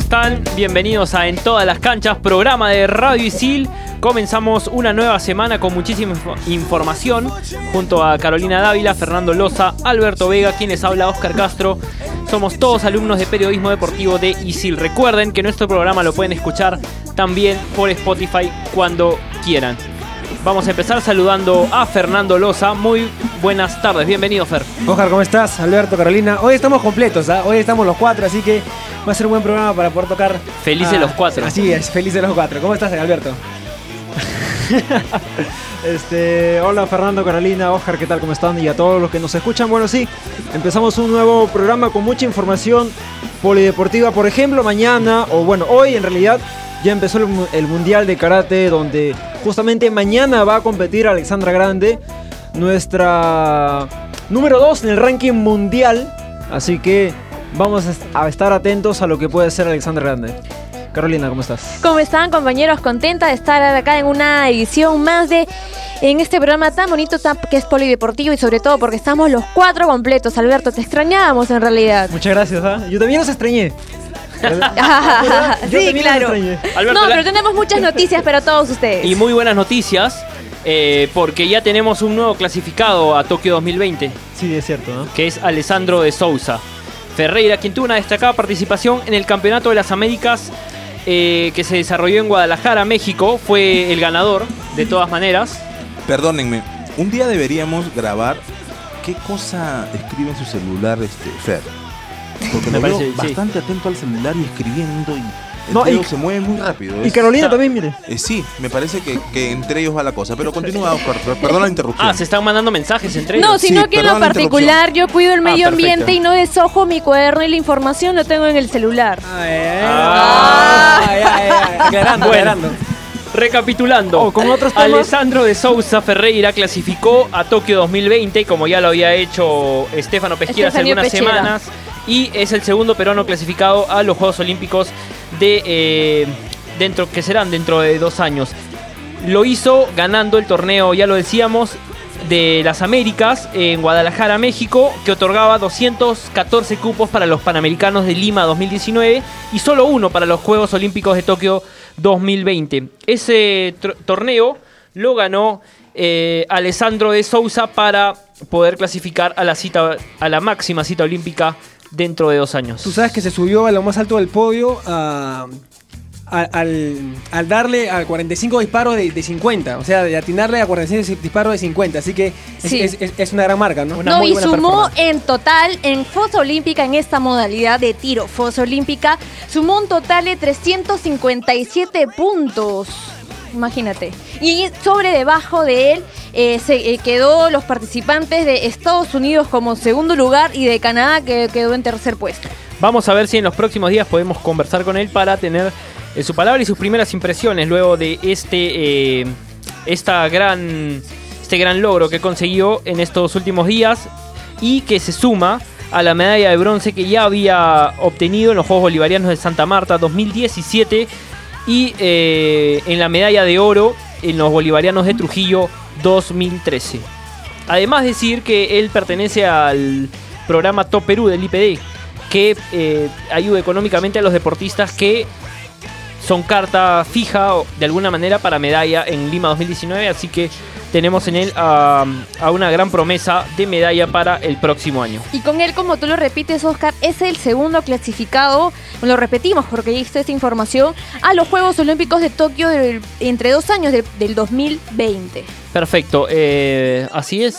están? Bienvenidos a En todas las canchas, programa de Radio Isil. Comenzamos una nueva semana con muchísima info- información junto a Carolina Dávila, Fernando Loza, Alberto Vega, quienes habla Oscar Castro. Somos todos alumnos de periodismo deportivo de ISIL. Recuerden que nuestro programa lo pueden escuchar también por Spotify cuando quieran. Vamos a empezar saludando a Fernando Loza. Muy buenas tardes, bienvenido Fer. Oscar, ¿cómo estás? Alberto, Carolina. Hoy estamos completos, ¿ah? Hoy estamos los cuatro, así que va a ser un buen programa para poder tocar. Felices ah, los cuatro. Así es, felices los cuatro. ¿Cómo estás, Alberto? Este, hola Fernando, Carolina, Oscar, ¿qué tal? ¿Cómo están? Y a todos los que nos escuchan. Bueno, sí, empezamos un nuevo programa con mucha información polideportiva. Por ejemplo, mañana, o bueno, hoy en realidad ya empezó el, mu- el Mundial de Karate, donde justamente mañana va a competir Alexandra Grande, nuestra número 2 en el ranking mundial. Así que vamos a est- a estar atentos a lo que puede ser Alexandra Grande. Carolina, ¿cómo estás? ¿Cómo están compañeros? Contenta de estar acá en una edición más de en este programa tan bonito tan- que es polideportivo y sobre todo porque estamos los cuatro completos. Alberto, te extrañábamos en realidad. Muchas gracias, ¿ah? Yo también los extrañé. Yo sí, también los claro. extrañé. Alberto, no, la- pero tenemos muchas noticias para todos ustedes. Y muy buenas noticias, eh, porque ya tenemos un nuevo clasificado a Tokio 2020, Sí, es cierto, ¿no? que es Alessandro de Souza Ferreira, quien tuvo una destacada participación en el Campeonato de las Américas eh, que se desarrolló en Guadalajara, México. Fue el ganador, de todas maneras. Perdónenme, un día deberíamos grabar qué cosa escribe en su celular este Fer. Porque Me lo veo parece, sí. bastante atento al celular y escribiendo y el No, y- se mueve muy rápido. Y Carolina está- también, mire. eh, sí, me parece que, que entre ellos va la cosa. Pero continúa, Oscar, per- perdón la interrupción. Ah, se están mandando mensajes entre ellos. No, sino Sí, que en lo particular yo cuido el medio Ah, perfecto. ambiente y no desojo mi cuaderno y la información lo tengo en el celular. Ah. Ay, ay, aclarando, Bueno. aclarando. Recapitulando, Oh, con otros temas. Alessandro de Souza Ferreira clasificó a Tokio 2020, como ya lo había hecho Estefano Pesquera hace algunas Pechera. semanas, y es el segundo peruano clasificado a los Juegos Olímpicos de eh, dentro que serán dentro de dos años. Lo hizo ganando el torneo, ya lo decíamos, de las Américas en Guadalajara, México, que otorgaba 214 cupos para los Panamericanos de Lima 2019 y solo uno para los Juegos Olímpicos de Tokio 2020. Ese torneo lo ganó eh, Alessandro de Souza para poder clasificar a la cita a la máxima cita olímpica dentro de dos años. Tú sabes que se subió a lo más alto del podio a- a- al, al darle a 45 disparos de, de 50. O sea, de atinarle a 45 disparos de 50. Así que es, Sí. es- es- es una gran marca, ¿no? Una no, muy y buena sumó en total, en fosa olímpica, en esta modalidad de tiro fosa olímpica, sumó un total de 357 puntos. Imagínate. Y sobre debajo de él eh, se eh, quedó los participantes de Estados Unidos como segundo lugar y de Canadá que quedó en tercer puesto. Vamos a ver si en los próximos días podemos conversar con él para tener eh, su palabra y sus primeras impresiones luego de este, eh, esta gran, este gran logro que consiguió en estos últimos días y que se suma a la medalla de bronce que ya había obtenido en los Juegos Bolivarianos de Santa Marta 2017 y eh, en la medalla de oro en los Bolivarianos de Trujillo 2013. Además decir que él pertenece al programa Top Perú del IPD, que eh, ayuda económicamente a los deportistas que son carta fija de alguna manera para medalla en Lima 2019, así que tenemos en él a, a una gran promesa de medalla para el próximo año. Y con él, como tú lo repites, Oscar, es el segundo clasificado, lo repetimos porque está esta información, a los Juegos Olímpicos de Tokio del- entre dos años del- del 2020. Perfecto, eh, así es.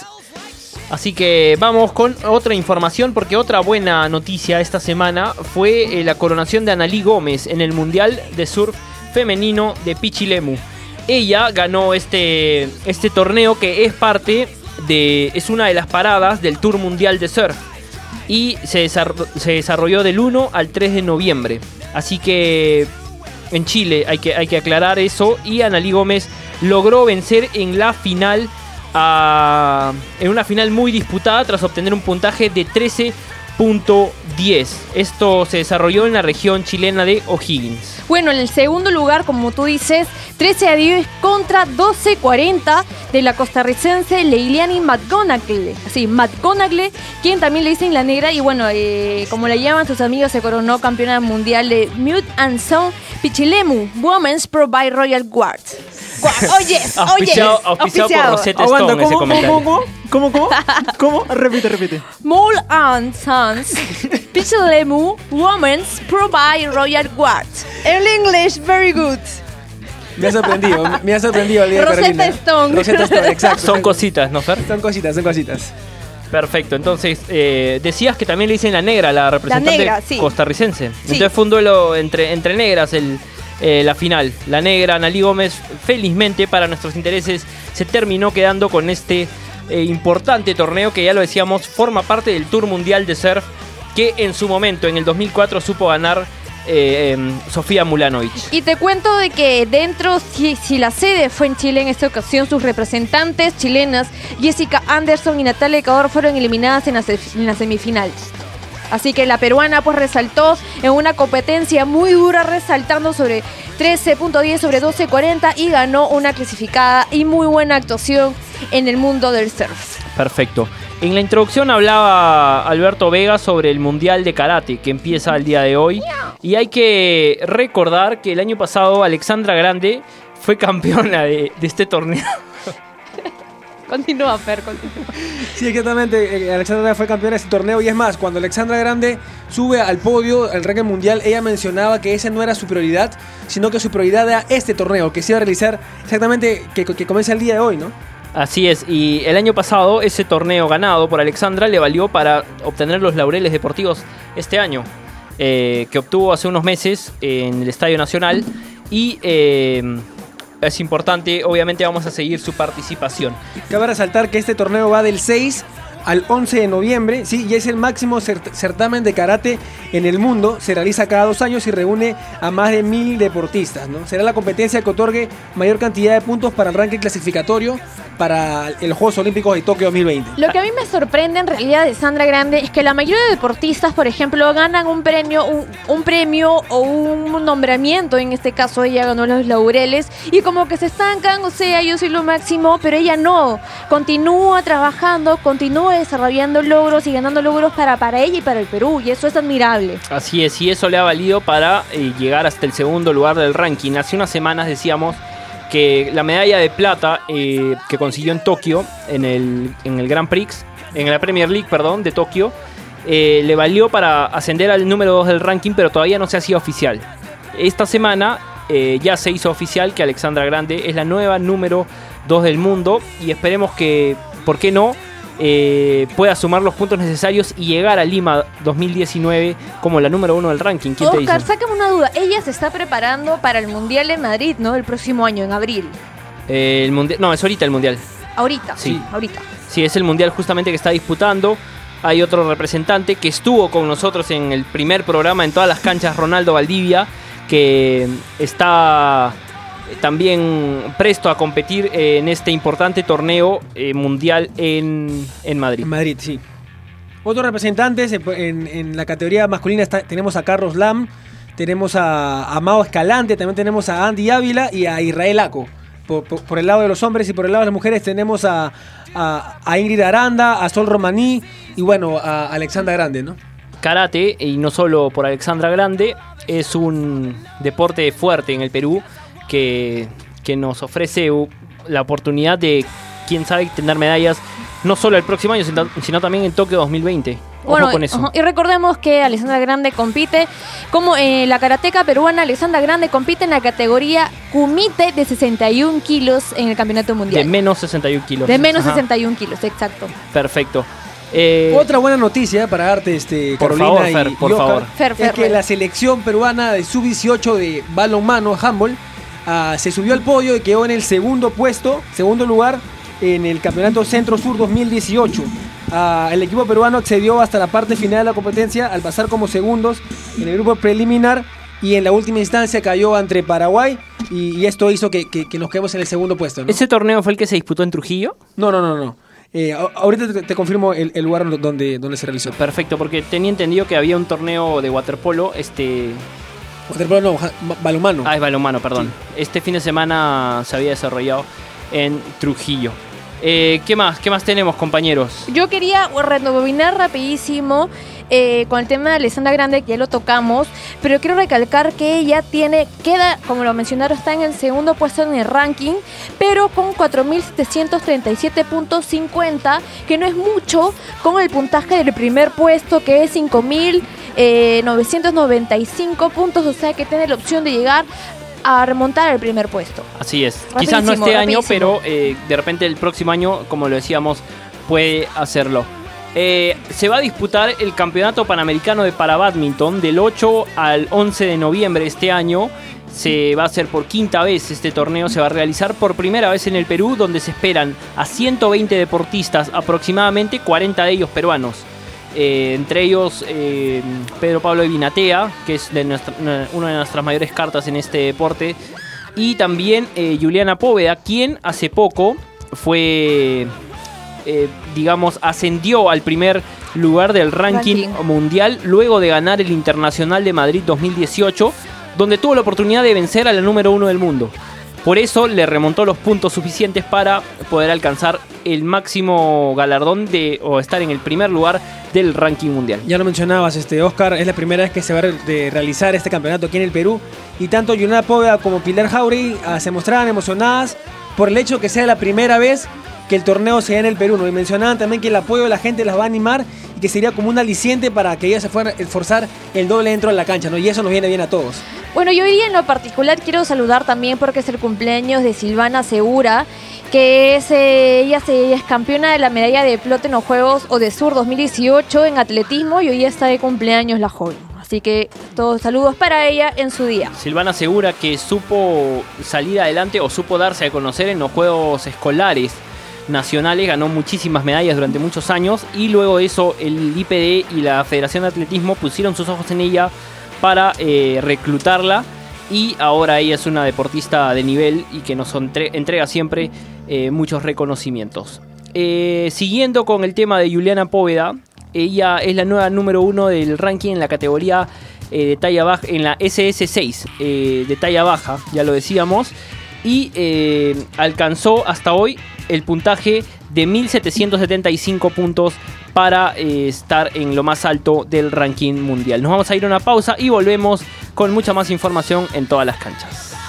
Así que vamos con otra información porque otra buena noticia esta semana fue eh, la coronación de Analí Gómez en el Mundial de Surf Femenino de Pichilemu. Ella ganó este, este torneo que es parte de... es una de las paradas del Tour Mundial de Surf y se, se desarrolló del 1 al 3 de noviembre. Así que en Chile hay que, hay que aclarar eso y Analí Gómez logró vencer en la final a- en una final muy disputada tras obtener un puntaje de 13.10. Esto se desarrolló en la región chilena de O'Higgins. Bueno, en el segundo lugar, como tú dices, 13 a 10 contra 12-40 de la costarricense Leiliani McGonagall. Sí, McGonagall, quien también le dicen la negra. Y bueno, eh, como la llaman sus amigos, se coronó campeona mundial de Mute and Sound Pichilemu Women's Pro by Royal Guard. Guard. Oh, yes, oh. Auspiciado, por. Rosetta Stone ese ¿cómo, comentario. cómo, cómo, cómo, cómo, cómo? Repite, repite. Mole and Sons Pichilemu Women's Pro by Royal Guard. En English, very good. Me ha sorprendido, me ha sorprendido el día de Rosetta Carolina. Stone. Rosetta Stone, exacto. Son cositas, ¿no, Fer? Son cositas, son cositas. Perfecto, entonces eh, decías que también le dicen la negra, la representante negra, sí. costarricense. Sí. Entonces fue un duelo entre, entre negras el, eh, la final. La negra, Analí Gómez, felizmente para nuestros intereses, se terminó quedando con este eh, importante torneo que ya lo decíamos, forma parte del Tour Mundial de Surf que en su momento, en el 2004, supo ganar eh, em, Sofía Mulanovic. Y te cuento de que dentro, si, si la sede fue en Chile en esta ocasión, sus representantes chilenas, Jessica Anderson y Natalia Ecuador, fueron eliminadas en la, en la semifinal. Así que la peruana pues resaltó en una competencia muy dura, resaltando sobre 13.10 sobre 12.40 y ganó una clasificada y muy buena actuación en el mundo del surf. Perfecto. En la introducción hablaba Alberto Vega sobre el Mundial de Karate que empieza el día de hoy. Y hay que recordar que el año pasado Alexandra Grande fue campeona de, de este torneo. Continúa, Fer, continúa. Sí, exactamente. eh, Alexandra fue campeona de este torneo y es más, cuando Alexandra Grande sube al podio, al ranking mundial, ella mencionaba que esa no era su prioridad, sino que su prioridad era este torneo, que se iba a realizar exactamente, que, que comienza el día de hoy, ¿no? Así es, y el año pasado ese torneo ganado por Alexandra le valió para obtener los laureles deportivos este año, eh, que obtuvo hace unos meses en el Estadio Nacional. Y eh, es importante, obviamente vamos a seguir su participación. Cabe resaltar que este torneo va del 6 al 11 de noviembre, sí, y es el máximo cert- certamen de karate en el mundo. Se realiza cada dos años y reúne a más de mil deportistas, ¿no? Será la competencia que otorgue mayor cantidad de puntos para el ranking clasificatorio para el Juegos Olímpicos de Tokio 2020. Lo que a mí me sorprende en realidad de Sandra Grande es que la mayoría de deportistas, por ejemplo, ganan un premio, un, un premio o un nombramiento. En este caso, ella ganó los laureles y como que se estancan. O sea, yo soy lo máximo, pero ella no. Continúa trabajando, continúa desarrollando logros y ganando logros para, para ella y para el Perú. Y eso es admirable. Así es, y eso le ha valido para eh, llegar hasta el segundo lugar del ranking. Hace unas semanas decíamos que la medalla de plata eh, que consiguió en Tokio, en el, en el Grand Prix, en la Premier League, perdón, de Tokio, eh, le valió para ascender al número 2 del ranking, pero todavía no se hacía oficial. Esta semana ya se hizo oficial que Alexandra Grande es la nueva número 2 del mundo y esperemos que, ¿por qué no? Eh, pueda sumar los puntos necesarios y llegar a Lima 2019 como la número uno del ranking. ¿Quién te dice? Oscar, sácame una duda. Ella se está preparando para el Mundial de Madrid, ¿no? El próximo año, en abril. Eh, el mundial, no, es ahorita el mundial. Ahorita. Sí. Ahorita. Sí, es el mundial justamente que está disputando. Hay otro representante que estuvo con nosotros en el primer programa en todas las canchas, Ronaldo Valdivia, que está también presto a competir en este importante torneo eh, mundial en, en Madrid. En Madrid, sí. Otros representantes en, en- la categoría masculina está- tenemos a Carlos Lam, tenemos a, a Mao Escalante, también tenemos a Andy Ávila y a Israel Aco. Por, por- por el lado de los hombres y por el lado de las mujeres tenemos a, a- a Ingrid Aranda, a Sol Romaní y bueno, a Alexandra Grande, ¿no? karate, y no solo por Alexandra Grande, es un deporte fuerte en el Perú que, que nos ofrece la oportunidad de, quién sabe, tener medallas no solo el próximo año, sino, sino también en Tokio 2020. Ojo Bueno, con eso. y recordemos que Alessandra Grande compite como eh, la karateca peruana Alessandra Grande compite en la categoría kumite de 61 kilos en el campeonato De mundial. menos 61 kilos. De menos Ajá, 61 kilos, exacto. Perfecto. Eh, Otra buena noticia para darte, este, Por Carolina favor, y, Fer, y por Oscar, favor. Fer, es Fer, que Fer. la selección peruana de sub-18 de balonmano, handball, ah, se subió al podio y quedó en el segundo puesto, segundo lugar en el Campeonato Centro Sur 2018. Ah, el equipo peruano accedió hasta la parte final de la competencia al pasar como segundos en el grupo preliminar y en la última instancia cayó entre Paraguay y, y esto hizo que, que- que nos quedemos en el segundo puesto. ¿no? ¿Ese torneo fue el que se disputó en Trujillo? No, no, no, no. Eh, ahorita te, te confirmo el, el lugar donde, donde se realizó. Perfecto, porque tenía entendido que había un torneo de waterpolo este, Waterpolo no, balonmano. Ah, es balonmano, perdón. Este fin de semana se había desarrollado en Trujillo. Eh, ¿Qué más? ¿Qué más tenemos, compañeros? Yo quería rebobinar rapidísimo eh, con el tema de Alessandra Grande, que ya lo tocamos, pero quiero recalcar que ella tiene, queda, como lo mencionaron, está en el segundo puesto en el ranking, pero con 4.737.50, que no es mucho, con el puntaje del primer puesto, que es 5.995 puntos, o sea que tiene la opción de llegar a remontar el primer puesto. Así es. Quizás no Rapidísimo, este año, pero eh, de repente el próximo año, como lo decíamos, puede hacerlo. Eh, se va a disputar el Campeonato Panamericano de para Badminton del 8 al 11 de noviembre de este año. Se va a hacer por quinta vez este torneo, se va a realizar por primera vez en el Perú, donde se esperan a 120 deportistas, aproximadamente 40 de ellos peruanos. Eh, entre ellos eh, Pedro Pablo de Vinatea, que es una de nuestras mayores cartas en este deporte, y también Juliana Póveda, quien hace poco fue, eh, digamos, ascendió al primer lugar del ranking, Ranking. mundial luego de ganar el Internacional de Madrid 2018, donde tuvo la oportunidad de vencer a la número uno del mundo. Por eso le remontó los puntos suficientes para poder alcanzar el máximo galardón de o estar en el primer lugar del ranking mundial. Ya lo mencionabas, este Oscar, es la primera vez que se va a realizar este campeonato aquí en el Perú. Y tanto Poveda como Pilar Jauregui ah, se mostraban emocionadas por el hecho que sea la primera vez que el torneo se dé en el Perú. ¿no? Y mencionaban también que el apoyo de la gente las va a animar y que sería como un aliciente para que ellas se fueran a esforzar el doble dentro de la cancha. ¿no? Y eso nos viene bien a todos. Bueno, yo hoy día en lo particular quiero saludar también porque es el cumpleaños de Silvana Segura, que es, eh, ella, se- ella es campeona de la medalla de plata en los Juegos o de Sur 2018 en atletismo y hoy día está de cumpleaños la joven. Así que todos saludos para ella en su día. Silvana asegura que supo salir adelante o supo darse a conocer en los Juegos Escolares Nacionales, ganó muchísimas medallas durante muchos años y luego de eso el IPD y la Federación de Atletismo pusieron sus ojos en ella para eh, reclutarla y ahora ella es una deportista de nivel y que nos entre- entrega siempre eh, muchos reconocimientos. Eh, siguiendo con el tema de Juliana Póveda, ella es la nueva número uno del ranking en la categoría de talla baja, en la SS6 eh, de talla baja, ya lo decíamos, y eh, alcanzó hasta hoy el puntaje de 1775 puntos para eh, estar en lo más alto del ranking mundial. Nos vamos a ir a una pausa y volvemos con mucha más información en todas las canchas.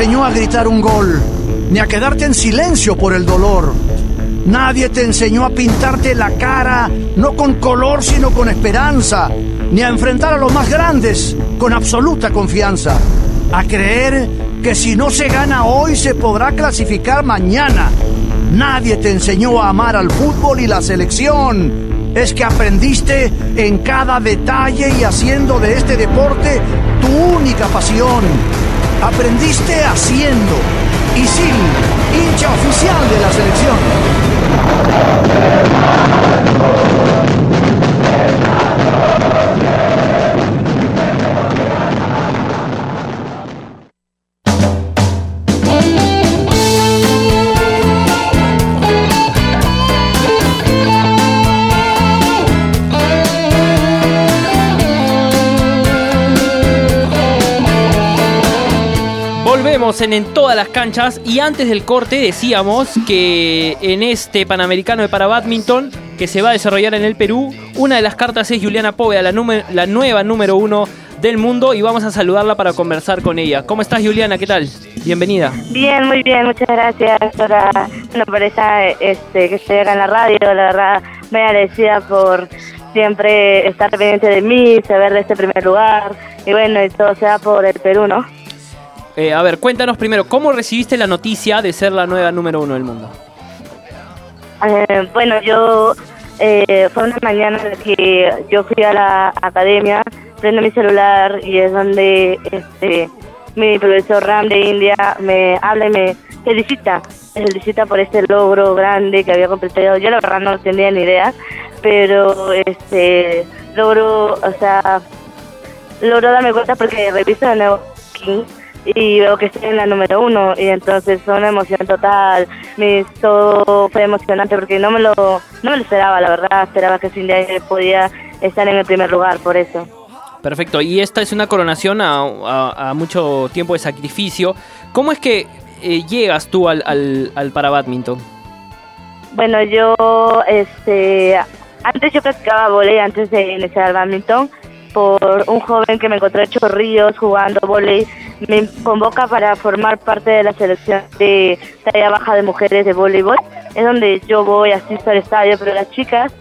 Enseñó a gritar un gol, ni a quedarte en silencio por el dolor. Nadie te enseñó a pintarte la cara, no con color, sino con esperanza, ni a enfrentar a los más grandes con absoluta confianza. A creer que si no se gana hoy se podrá clasificar mañana. Nadie te enseñó a amar al fútbol y la selección. Es que aprendiste en cada detalle y haciendo de este deporte tu única pasión. Aprendiste haciendo. Isil, hincha oficial de la selección. En, todas las canchas y antes del corte decíamos que en este Panamericano de para badminton que se va a desarrollar en el Perú. Una de las cartas es Juliana Poveda, la, la nueva número uno del mundo, y vamos a saludarla para conversar con ella. ¿Cómo estás, Juliana? ¿Qué tal? Bienvenida. Bien, muy bien, muchas gracias por, bueno, por este, que estoy acá en la radio, la verdad, muy agradecida por siempre estar pendiente de mí, saber de este primer lugar, y bueno, y todo sea por el Perú, ¿no? Eh, a ver, cuéntanos primero, ¿cómo recibiste la noticia de ser la nueva número uno del mundo? Eh, bueno, yo, eh, fue una mañana que yo fui a la academia, prendo mi celular y es donde este mi profesor Ram de India me habla y me felicita, me felicita por este logro grande que había completado. Yo la verdad no tenía ni idea, pero este logro, o sea, logro darme cuenta porque reviso de nuevo King y veo que estoy en la número uno y entonces fue una emoción total me todo fue emocionante porque no me lo no me lo esperaba la verdad esperaba que sin día podía estar en el primer lugar por eso Perfecto, y esta es una coronación a, a- a mucho tiempo de sacrificio. ¿Cómo es que eh, llegas tú al, al, al para badminton? bueno yo este antes yo practicaba volei antes de iniciar el badminton por un joven que me encontró en Chorrillos jugando volei me convoca para formar parte de la selección de talla baja de mujeres de voleibol es donde yo voy asisto al estadio pero las chicas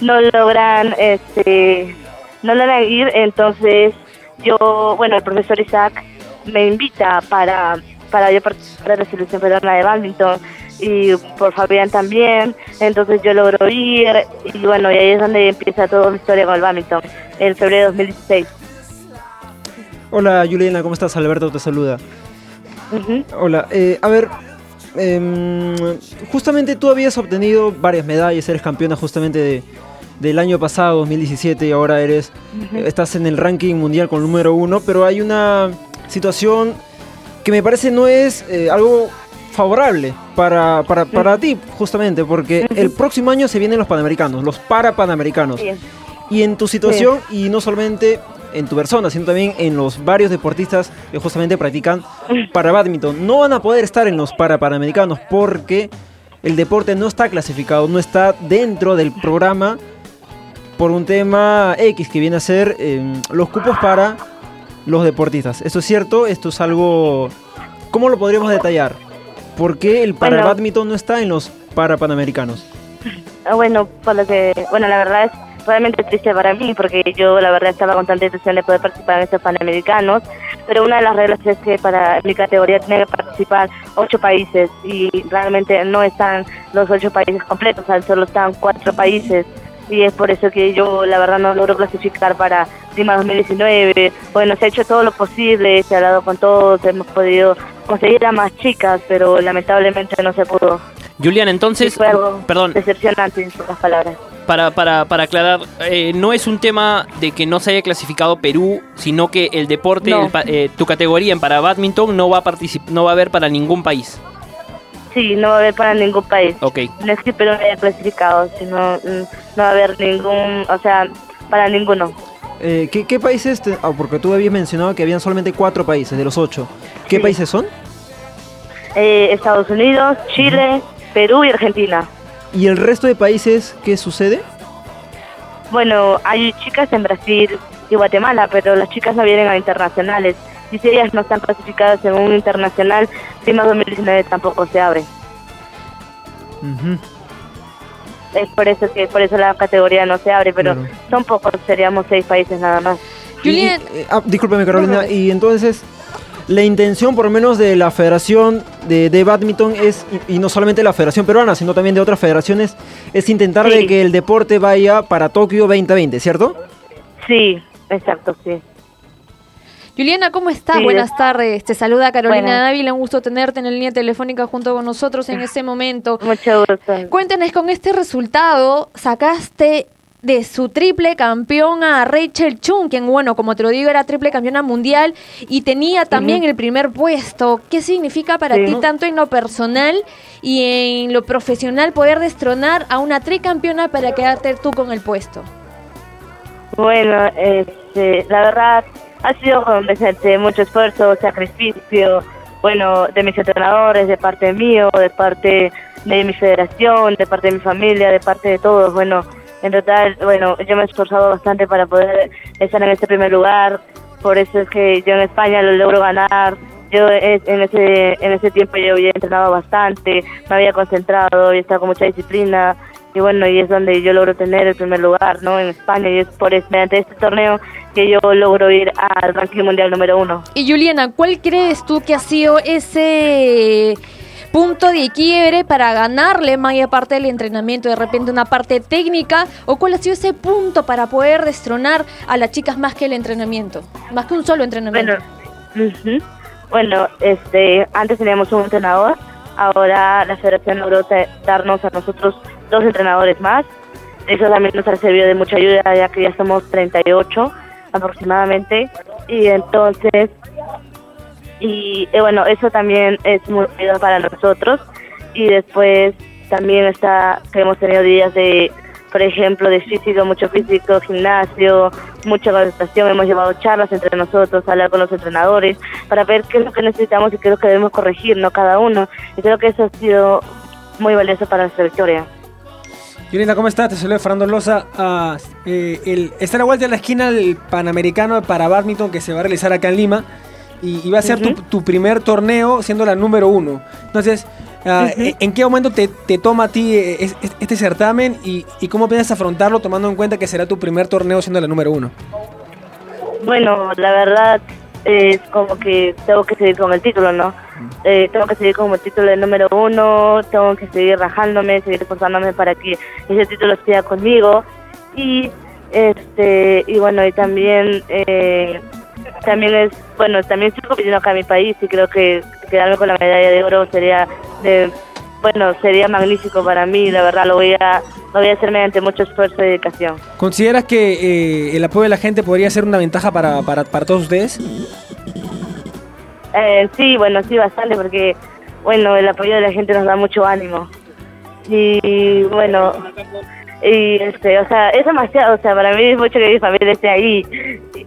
no logran este no logran ir. Entonces yo bueno el profesor Isaac me invita para para yo participar de la selección peruana de badminton y por Fabián también entonces yo logro ir y bueno y ahí es donde empieza toda mi historia con el badminton en febrero de 2016 Hola Juliana, ¿cómo estás? Alberto te saluda. Hola, eh, a ver, em, justamente tú habías obtenido varias medallas, eres campeona justamente de- del año pasado, 2017, y ahora eres, estás en el ranking mundial con el número uno, pero hay una situación que me parece no es eh, algo favorable para, para, para ti, justamente, porque el próximo año se vienen los Panamericanos, los para Panamericanos. Sí. Y en tu situación, y no solamente en tu persona, sino también en los varios deportistas que justamente practican para badminton, no van a poder estar en los para panamericanos porque el deporte no está clasificado, no está dentro del programa por un tema X que viene a ser eh, los cupos para los deportistas. ¿Esto es cierto? ¿Esto es algo... ¿Cómo lo podríamos detallar? ¿Por qué el para Bueno. badminton no está en los para panamericanos? Ah, Bueno, por lo que, bueno, la verdad es realmente triste para mí porque yo la verdad estaba con tanta intención de poder participar en estos panamericanos, pero una de las reglas es que para mi categoría tiene que participar ocho países y realmente no están los ocho países completos, o sea, solo están cuatro países y es por eso que yo la verdad no logro clasificar para Lima 2019. Bueno, se ha hecho todo lo posible, se ha hablado con todos, hemos podido conseguir a más chicas, pero lamentablemente no se pudo. Juliana, Sí, entonces, fue algo perdón, decepcionante en pocas palabras. para, para, para aclarar, eh, no es un tema de que no se haya clasificado Perú, sino que el deporte, No. el eh, tu categoría en para badminton no va a no va a haber para ningún país. Sí, no va a haber para ningún país. Ok. No es que Perú no haya clasificado, sino mm, no va a haber ningún, o sea, para ninguno. Eh, ¿qué, qué países? te- ah, porque tú habías mencionado que habían solamente cuatro países de los ocho. ¿Qué Sí. países son? Eh, Estados Unidos, Chile, Perú y Argentina. ¿Y el resto de países qué sucede? Bueno, hay chicas en Brasil y Guatemala, pero las chicas no vienen a internacionales. Y si ellas no están clasificadas en un internacional, Lima 2019 tampoco se abre. Ujú. Es por eso que por eso la categoría no se abre, pero Claro. son pocos, seríamos seis países nada más. Y- Julián, eh, ah, discúlpeme Carolina, y entonces la intención por lo menos de la Federación de, de Badminton es, y, y no solamente la Federación Peruana, sino también de otras federaciones, es intentar Sí. de que el deporte vaya para Tokio 2020, ¿cierto? Sí, exacto, sí. Juliana, ¿cómo estás? Sí, Buenas tardes. Te saluda Carolina Buenas. Dávila. Un gusto tenerte en la línea telefónica junto con nosotros en este momento. Mucho gusto. Cuéntanos, con este resultado sacaste de su triple campeón a Rachel Chung, quien, bueno, como te lo digo, era triple campeona mundial y tenía también el primer puesto. ¿Qué significa para Sí. ti, tanto en lo personal y en lo profesional, poder destronar a una tricampeona para quedarte tú con el puesto? Bueno, este, la verdad ha sido mediante mucho esfuerzo, sacrificio, bueno, de mis entrenadores, de parte mío, de parte de mi federación, de parte de mi familia, de parte de todos. Bueno, en total, bueno, yo me he esforzado bastante para poder estar en este primer lugar. Por eso es que yo en España lo logro ganar. Yo en ese, en ese tiempo yo había entrenado bastante, me había concentrado, había estado con mucha disciplina. Y bueno, y es donde yo logro tener el primer lugar, ¿no? En España. Y es por es- mediante este torneo que yo logro ir al ranking mundial número uno. Y Juliana, ¿cuál crees tú que ha sido ese punto de quiebre para ganarle más allá parte del entrenamiento, de repente una parte técnica? ¿O cuál ha sido ese punto para poder destronar a las chicas más que el entrenamiento? Más que un solo entrenamiento. Bueno, bueno, este, antes teníamos un entrenador, ahora la federación logró darnos a nosotros dos entrenadores más. Eso también nos ha servido de mucha ayuda, ya que ya somos 38 aproximadamente. Y entonces, y eh, bueno, eso también es muy ayuda para nosotros. Y después también está que hemos tenido días de, por ejemplo, de físico, mucho físico, gimnasio, mucha concentración. Hemos llevado charlas entre nosotros, hablar con los entrenadores para ver qué es lo que necesitamos y qué es lo que debemos corregir, no cada uno. Y creo que eso ha sido muy valioso para nuestra victoria. Juliana, ¿cómo estás? Te saluda Fernando Loza. Ah, eh, el, está a la vuelta de la esquina el Panamericano para Badminton que se va a realizar acá en Lima. Y, y va a ser tu, primer torneo siendo la número uno. Entonces, ah, Ujú. ¿en qué momento te, te toma a ti eh, es- es- este certamen y, y cómo piensas afrontarlo tomando en cuenta que será tu primer torneo siendo la número uno? Bueno, la verdad es como que tengo que seguir con el título, ¿no? Eh, tengo que seguir con el título de número uno, tengo que seguir rajándome, seguir esforzándome para que ese título esté conmigo y este y bueno y también eh, también es bueno también estoy compitiendo acá en mi país y creo que quedarme con la medalla de oro sería de bueno sería magnífico para mí la verdad lo voy a lo voy a hacer mediante mucho esfuerzo y dedicación ¿Consideras que eh, el apoyo de la gente podría ser una ventaja para, para, para todos ustedes? Eh, sí, bueno, sí, bastante, porque, bueno, el apoyo de la gente nos da mucho ánimo. Y, bueno, y, este, o sea, es demasiado, o sea, para mí es mucho que mi familia esté ahí. Y,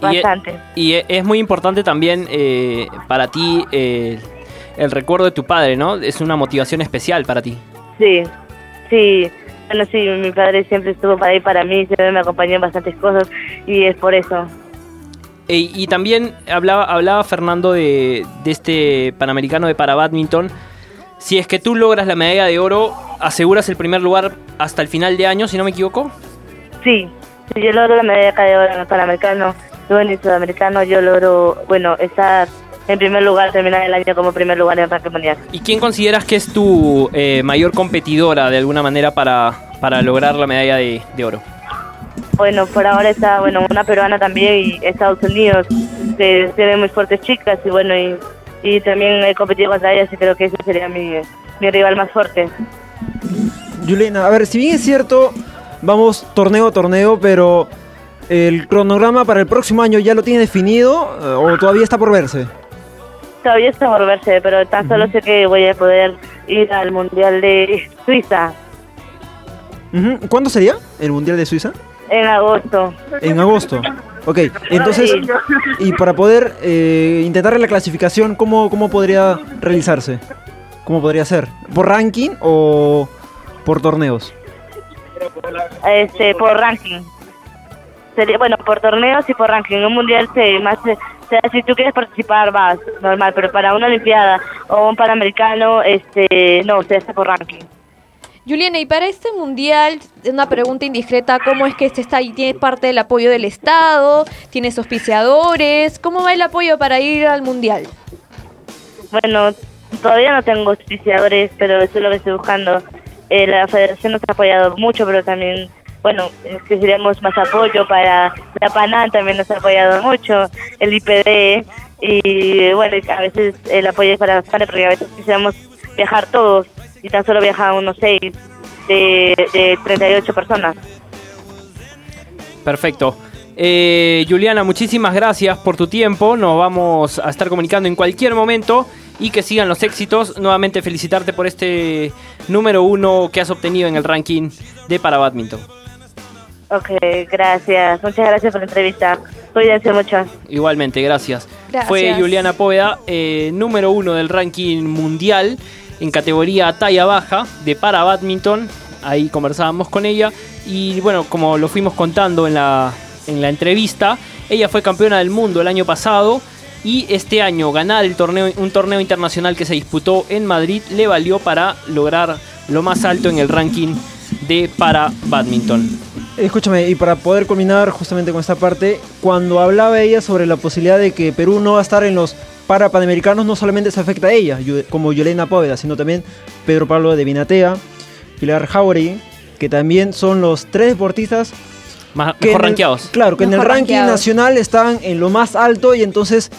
Bastante. y e- es muy importante también eh, para ti eh, el recuerdo de tu padre, ¿no? Es una motivación especial para ti. Sí, sí. Bueno, sí, mi padre siempre estuvo para ahí para mí, siempre me acompañó en bastantes cosas y es por eso. E- y también hablaba, hablaba Fernando de, de este Panamericano de para badminton. Si es que tú logras la medalla de oro, aseguras el primer lugar hasta el final de año, si no me equivoco. Sí, si yo logro la medalla de oro en el Panamericano, bueno, y Sudamericano, yo logro, bueno, estar en primer lugar, terminar el año como primer lugar en el ranking mundial. ¿Y quién consideras que es tu eh, mayor competidora de alguna manera para, para lograr la medalla de, de oro? Bueno, por ahora está, bueno, una peruana también y Estados Unidos, que tiene muy fuertes chicas y bueno, y, y también he competido contra ellas y creo que ese sería mi, mi rival más fuerte. Juliana, a ver, si bien es cierto, vamos torneo a torneo, pero el cronograma para el próximo año ya lo tiene definido eh, o todavía está por verse. Todavía está por verse, pero tan solo sé que voy a poder ir al Mundial de Suiza ¿Cuándo sería el Mundial de Suiza? en agosto. En agosto. Ok, entonces, y para poder eh, intentar la clasificación, ¿cómo, ¿cómo podría realizarse? ¿Cómo podría ser? ¿Por ranking o por torneos? este por ranking sería bueno por torneos y por ranking un mundial se más sea, si tú quieres participar vas normal pero para una olimpiada o un panamericano este no se hace por ranking Juliana, y para este mundial, una pregunta indiscreta, ¿cómo es que este está ahí? ¿Tiene parte del apoyo del Estado? ¿Tienes auspiciadores? ¿Cómo va el apoyo para ir al mundial? bueno todavía no tengo auspiciadores pero eso es lo que estoy buscando Eh, la federación nos ha apoyado mucho pero también bueno queremos más apoyo para la PANAN también nos ha apoyado mucho el IPD y bueno a veces el apoyo es para bastante porque a veces quisiéramos viajar todos y tan solo viajan unos seis de, de 38 personas Perfecto. Eh, Juliana, muchísimas gracias por tu tiempo. Nos vamos a estar comunicando en cualquier momento y que sigan los éxitos. Nuevamente felicitarte por este número uno que has obtenido en el ranking de para badminton. Ok gracias muchas gracias por la entrevista cuídense mucho Igualmente, gracias. Gracias. Fue Juliana Póveda, eh, número uno del ranking mundial en categoría talla baja de para badminton. Ahí conversábamos con ella y bueno, como lo fuimos contando en la, en la entrevista, ella fue campeona del mundo el año pasado y este año ganar el torneo, un torneo internacional que se disputó en Madrid le valió para lograr lo más alto en el ranking de para badminton. Escúchame, y para poder culminar justamente con esta parte, cuando hablaba ella sobre la posibilidad de que Perú no va a estar en los para panamericanos, no solamente se afecta a ella, como Yolena Póveda, sino también Pedro Pablo de Vinatea, Pilar Jauregui, que también son los tres deportistas Más, que mejor el- rankeados. claro, que en el ranking rankeados. nacional están en lo más alto y entonces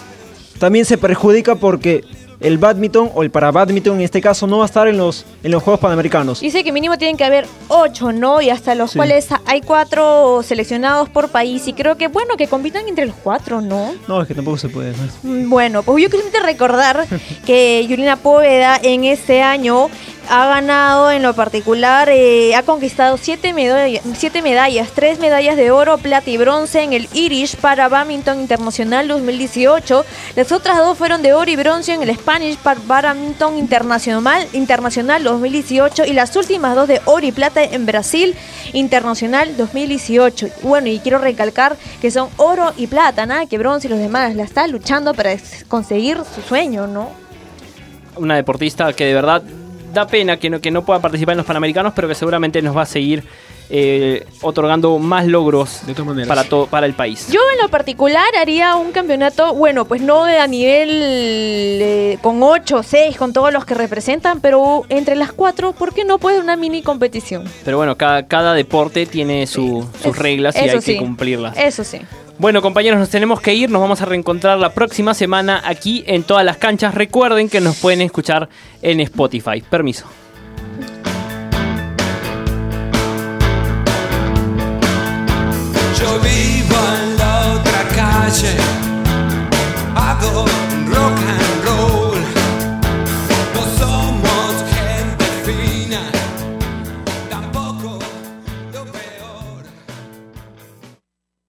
también se perjudica porque el badminton o el para badminton en este caso no va a estar en los en los Juegos Panamericanos. Dice que mínimo tienen que haber ocho, ¿no? Y hasta los Sí. cuales hay cuatro seleccionados por país. Y creo que, bueno, que compitan entre los cuatro, ¿no? No, es que tampoco se puede. ¿no? Mm, Bueno, pues yo quiero recordar que Yurina Póveda en este año ha ganado en lo particular, eh, ha conquistado siete, medalla- siete medallas, tres medallas de oro, plata y bronce en el Irish para Badminton Internacional 2018. Las otras dos fueron de oro y bronce en el Spanish para Badminton Internacional, Internacional 2018 y las últimas dos de oro y plata en Brasil Internacional 2018. Bueno, y quiero recalcar que son oro y plata, nada que bronce y los demás. La está luchando para conseguir su sueño, ¿no? Una deportista que de verdad da pena que no, que no pueda participar en los Panamericanos, pero que seguramente nos va a seguir eh, otorgando más logros De todas maneras. para, to- para el país. Yo en lo particular haría un campeonato, bueno, pues no de a nivel eh, con 8 o 6, con todos los que representan, pero entre las cuatro, ¿por qué no puede una mini competición? Pero bueno, cada, cada deporte tiene su- sus Es- reglas y eso hay sí. que cumplirlas. Eso sí. Bueno, compañeros, nos tenemos que ir. Nos vamos a reencontrar la próxima semana aquí en todas las canchas. Recuerden que nos pueden escuchar en Spotify. Permiso. Yo vivo en la otra calle. Hago rock